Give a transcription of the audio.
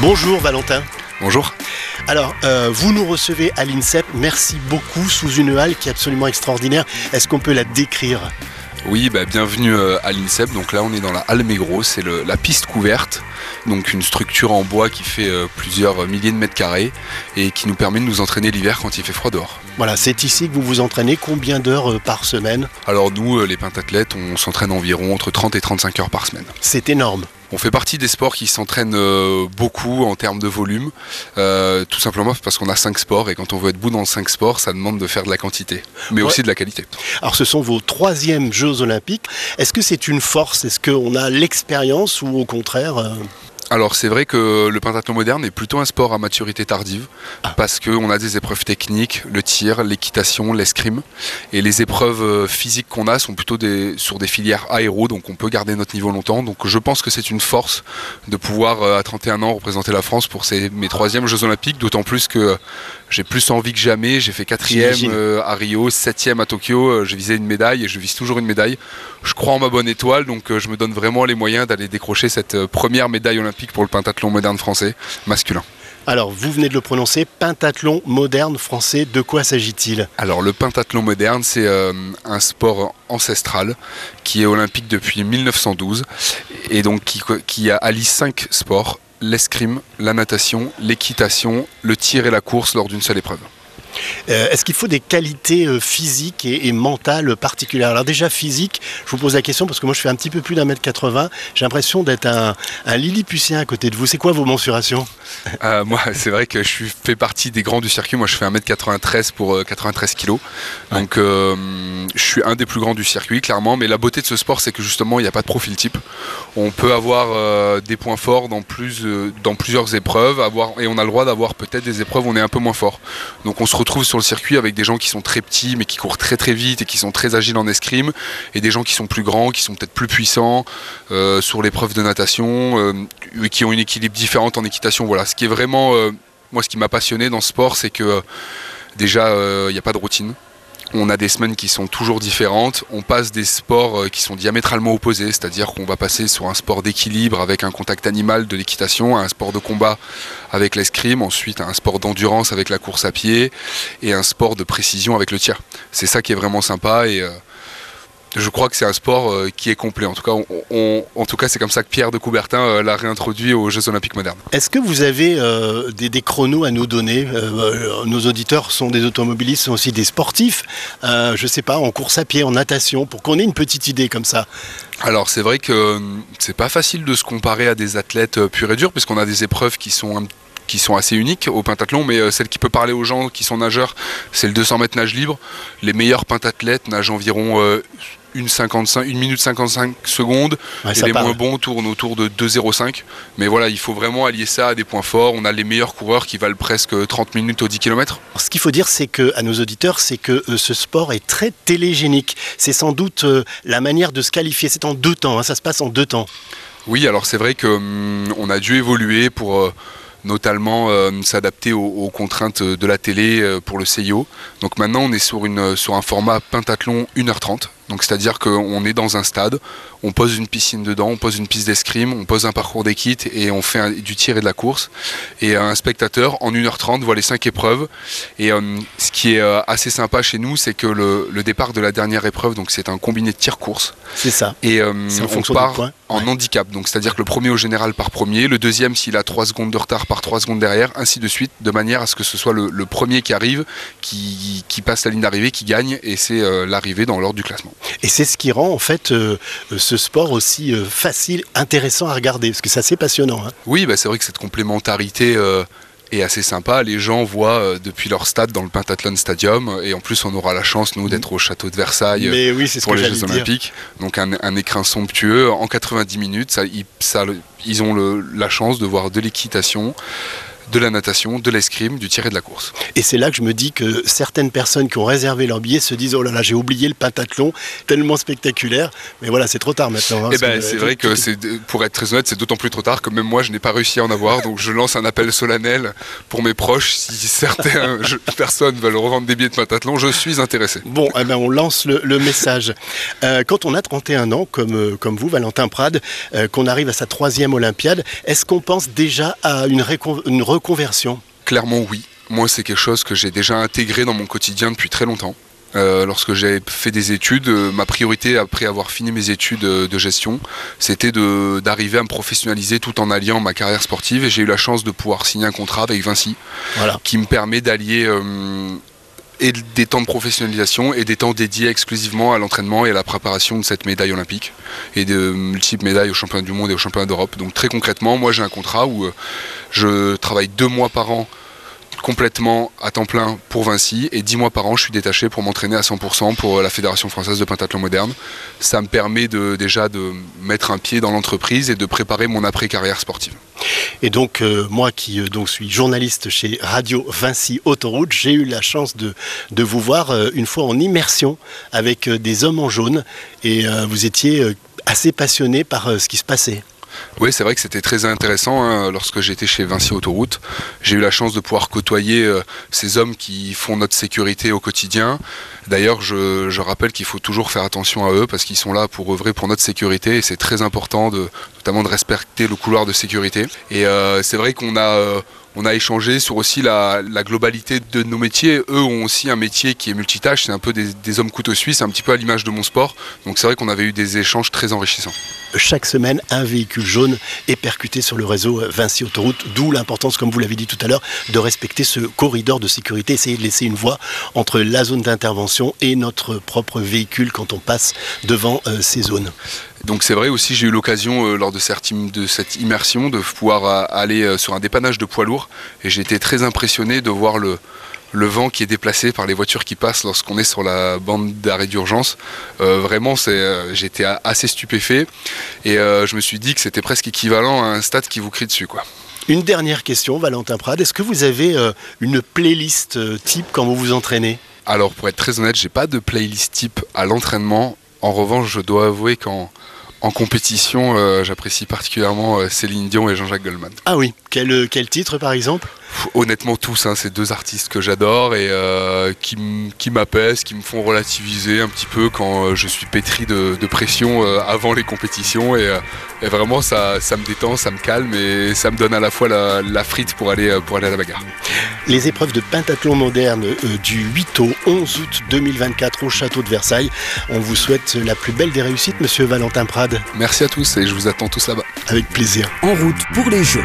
Bonjour Valentin. Bonjour. Alors, euh, vous nous recevez à l'INSEP, merci beaucoup, sous une halle qui est absolument extraordinaire. Est-ce qu'on peut la décrire? Oui, bah, bienvenue euh, à l'INSEP. Donc là, on est dans la halle Mégro, c'est la piste couverte, donc une structure en bois qui fait euh, plusieurs milliers de mètres carrés et qui nous permet de nous entraîner l'hiver quand il fait froid dehors. Voilà, c'est ici que vous vous entraînez. Combien d'heures par semaine? Alors nous, les pentathlètes, on s'entraîne environ entre 30 et 35 heures par semaine. C'est énorme. On fait partie des sports qui s'entraînent euh, beaucoup en termes de volume, euh, tout simplement parce qu'on a 5 sports et quand on veut être bout dans 5 sports, ça demande de faire de la quantité, mais Ouais. aussi de la qualité. Alors, ce sont vos troisièmes Jeux Olympiques. Est-ce que c'est une force? Est-ce qu'on a l'expérience ou au contraire euh, Alors c'est vrai que le pentathlon moderne est plutôt un sport à maturité tardive Ah. parce qu'on a des épreuves techniques, le tir, l'équitation, l'escrime. Et les épreuves euh, physiques qu'on a sont plutôt des, sur des filières aéro donc on peut garder notre niveau longtemps. Donc je pense que c'est une force de pouvoir euh, à 31 ans représenter la France pour ces, mes troisièmes Jeux Olympiques d'autant plus que j'ai plus envie que jamais. J'ai fait quatrième euh, à Rio, septième à Tokyo j'ai visé une médaille et je vise toujours une médaille. Je crois en ma bonne étoile, donc je me donne vraiment les moyens d'aller décrocher cette première médaille olympique pour le pentathlon moderne français masculin. Alors, vous venez de le prononcer, pentathlon moderne français. De quoi s'agit-il? Alors le pentathlon moderne, c'est euh, un sport ancestral qui est olympique depuis 1912 et donc qui, qui allie cinq sports l'escrime, la natation, l'équitation, le tir et la course lors d'une seule épreuve. Euh, Est-ce qu'il faut des qualités euh, physiques et, et mentales particulières? Alors déjà physique, je vous pose la question parce que moi je fais un petit peu plus d'un mètre 80. J'ai l'impression d'être un, un Lilliputien à côté de vous. C'est quoi vos mensurations? Euh, moi, c'est vrai que je fais partie des grands du circuit. Moi, je fais 1m93 pour euh, 93 kg. Donc, je suis un des plus grands du circuit, clairement. Mais la beauté de ce sport, c'est que justement, il n'y a pas de profil type. On peut avoir des points forts dans, plus, dans plusieurs épreuves. Avoir, et on a le droit d'avoir peut-être des épreuves où on est un peu moins fort. Donc, on se retrouve sur le circuit avec des gens qui sont très petits, mais qui courent très très vite et qui sont très agiles en escrime. Et des gens qui sont plus grands, qui sont peut-être plus puissants euh, sur l'épreuve de natation, euh, qui ont une équilibre différente en équitation. Voilà, ce qui est vraiment, euh, moi, ce qui m'a passionné dans ce sport, c'est que euh, déjà, il n'y a pas de routine. On a des semaines qui sont toujours différentes. On passe des sports euh, qui sont diamétralement opposés, c'est-à-dire qu'on va passer sur un sport d'équilibre avec un contact animal de l'équitation, à un sport de combat avec l'escrime, ensuite à un sport d'endurance avec la course à pied et un sport de précision avec le tir. C'est ça qui est vraiment sympa et euh, je crois que c'est un sport euh, qui est complet. En tout cas, on- on- en tout cas, c'est comme ça que Pierre de Coubertin euh, l'a réintroduit aux Jeux Olympiques modernes. Est-ce que vous avez euh, des, des chronos à nous donner Nos auditeurs sont des automobilistes, sont aussi des sportifs. Je sais pas, en course à pied, en natation, pour qu'on ait une petite idée comme ça? Alors c'est vrai que c'est pas facile de se comparer à des athlètes purs et durs puisqu'on a des épreuves qui sont un- qui sont assez uniques au pentathlon, mais euh, celle qui peut parler aux gens qui sont nageurs, c'est le 200 mètres nage libre. Les meilleurs pentathlètes nagent environ euh, une, 55, une minute 55 secondes, Ouais, et les parle. moins bons tournent autour de 2,05. Mais voilà, il faut vraiment allier ça à des points forts. On a les meilleurs coureurs qui valent presque 30 minutes au 10 km. Ce qu'il faut dire, c'est que à nos auditeurs, c'est que euh, ce sport est très télégénique. C'est sans doute euh, la manière de se qualifier. C'est en deux temps. hein, ça se passe en deux temps. Oui, alors c'est vrai que hum, on a dû évoluer pour euh, notamment euh, s'adapter aux, contraintes de la télé euh, pour le CIO. Donc maintenant, on est sur, une, sur un format pentathlon 1h30. Donc c'est-à-dire qu'on est dans un stade, on pose une piscine dedans, on pose une piste d'escrime, on pose un parcours d'équite et on fait un- du tir et de la course. Et un spectateur en 1h30 voit les cinq épreuves. Et euh, ce qui est euh, assez sympa chez nous, c'est que le, le départ de la dernière épreuve, donc c'est un combiné de tir-course. C'est ça. Et euh, on des part en Ouais. handicap. Donc c'est-à-dire que le premier au général part premier, le deuxième s'il a 3 secondes de retard part 3 secondes derrière, ainsi de suite, de manière à ce que ce soit le, le premier qui arrive, qui, qui passe la ligne d'arrivée, qui gagne, et c'est euh, l'arrivée dans l'ordre du classement. Et c'est ce qui rend en fait euh, euh, ce sport aussi euh, facile, intéressant à regarder, parce que c'est assez passionnant. hein. Oui, bah, c'est vrai que cette complémentarité euh, est assez sympa. Les gens voient depuis leur stade dans le Pentathlon Stadium, et en plus on aura la chance, nous, d'être au château de Versailles. Mais oui, c'est ce pour les Jeux dire. Olympiques. Donc un, un écrin somptueux en 90 minutes. Ça, ils, ça- ils ont le- la chance de voir de l'équitation, de la natation, de l'escrime, du tir et de la course. Et c'est là que je me dis que certaines personnes qui ont réservé leur billet se disent oh là là j'ai oublié le pentathlon tellement spectaculaire mais voilà c'est trop tard maintenant. Hein, eh ben, c'est vrai que c'est pour être très honnête c'est d'autant plus trop tard que même moi je n'ai pas réussi à en avoir donc je lance un appel solennel pour mes proches si certaines personnes veulent revendre des billets de pentathlon je suis intéressé. Bon eh ben, on lance le, message. Euh, quand on a 31 ans comme, euh, comme vous Valentin Prade euh, qu'on arrive à sa troisième Olympiade est-ce qu'on pense déjà à une, une reconversion Clairement oui. Moi, c'est quelque chose que j'ai déjà intégré dans mon quotidien depuis très longtemps. Euh, lorsque j'ai fait des études, euh, ma priorité après avoir fini mes études euh, de gestion, c'était d'arriver à me professionnaliser tout en alliant ma carrière sportive. Et j'ai eu la chance de pouvoir signer un contrat avec Vinci, qui me permet d'allier et des temps de professionnalisation et des temps dédiés exclusivement à l'entraînement et à la préparation de cette médaille olympique et de multiples médailles aux championnats du monde et aux championnats d'Europe. Donc très concrètement, moi j'ai un contrat où je travaille deux mois par an complètement à temps plein pour Vinci et dix mois par an je suis détaché pour m'entraîner à 100% pour la Fédération française de pentathlon moderne. Ça me permet de, déjà de mettre un pied dans l'entreprise et de préparer mon après-carrière sportive. Et donc euh, moi qui euh, donc suis journaliste chez Radio Vinci Autoroute, j'ai eu la chance de, de vous voir euh, une fois en immersion avec des hommes en jaune et vous étiez assez passionné par ce qui se passait. Oui, c'est vrai que c'était très intéressant hein, lorsque j'étais chez Vinci Autoroute. J'ai eu la chance de pouvoir côtoyer euh, ces hommes qui font notre sécurité au quotidien. D'ailleurs, je, rappelle qu'il faut toujours faire attention à eux parce qu'ils sont là pour œuvrer pour notre sécurité et c'est très important de, notamment de respecter le couloir de sécurité. Et euh, c'est vrai qu'on a... On a échangé sur aussi la, globalité de nos métiers. Eux ont aussi un métier qui est multitâche, c'est un peu des, hommes couteaux suisses, un petit peu à l'image de mon sport. Donc c'est vrai qu'on avait eu des échanges très enrichissants. Chaque semaine, un véhicule jaune est percuté sur le réseau Vinci Autoroute, d'où l'importance, comme vous l'avez dit tout à l'heure, de respecter ce corridor de sécurité, essayer de laisser une voie entre la zone d'intervention et notre propre véhicule quand on passe devant euh, ces zones. Donc c'est vrai aussi, j'ai eu l'occasion euh, lors de cette, immersion de pouvoir euh, aller euh, sur un dépannage de poids lourds et j'ai été très impressionné de voir le, vent qui est déplacé par les voitures qui passent lorsqu'on est sur la bande d'arrêt d'urgence. vraiment, j'étais assez stupéfait et je me suis dit que c'était presque équivalent à un stade qui vous crie dessus. Quoi. Une dernière question, Valentin Prade. Est-ce que vous avez une playlist type quand vous vous entraînez? Alors, pour être très honnête, j'ai pas de playlist type à l'entraînement. En revanche, je dois avouer qu'en en compétition, euh, j'apprécie particulièrement euh, Céline Dion et Jean-Jacques Goldman. Ah oui, quel, euh, quel titre par exemple? Honnêtement tous, hein, c'est deux artistes que j'adore et qui m'apaisent, qui me font relativiser un petit peu quand je suis pétri de, pression avant les compétitions et, vraiment ça, ça, me détend, ça me calme et ça me donne à la fois la, frite pour aller, pour aller à la bagarre. Les épreuves de pentathlon moderne du 8 au 11 août 2024 au château de Versailles. On vous souhaite la plus belle des réussites, monsieur Valentin Prade. Merci à tous et je vous attends tous là-bas. Avec plaisir. En route pour les Jeux.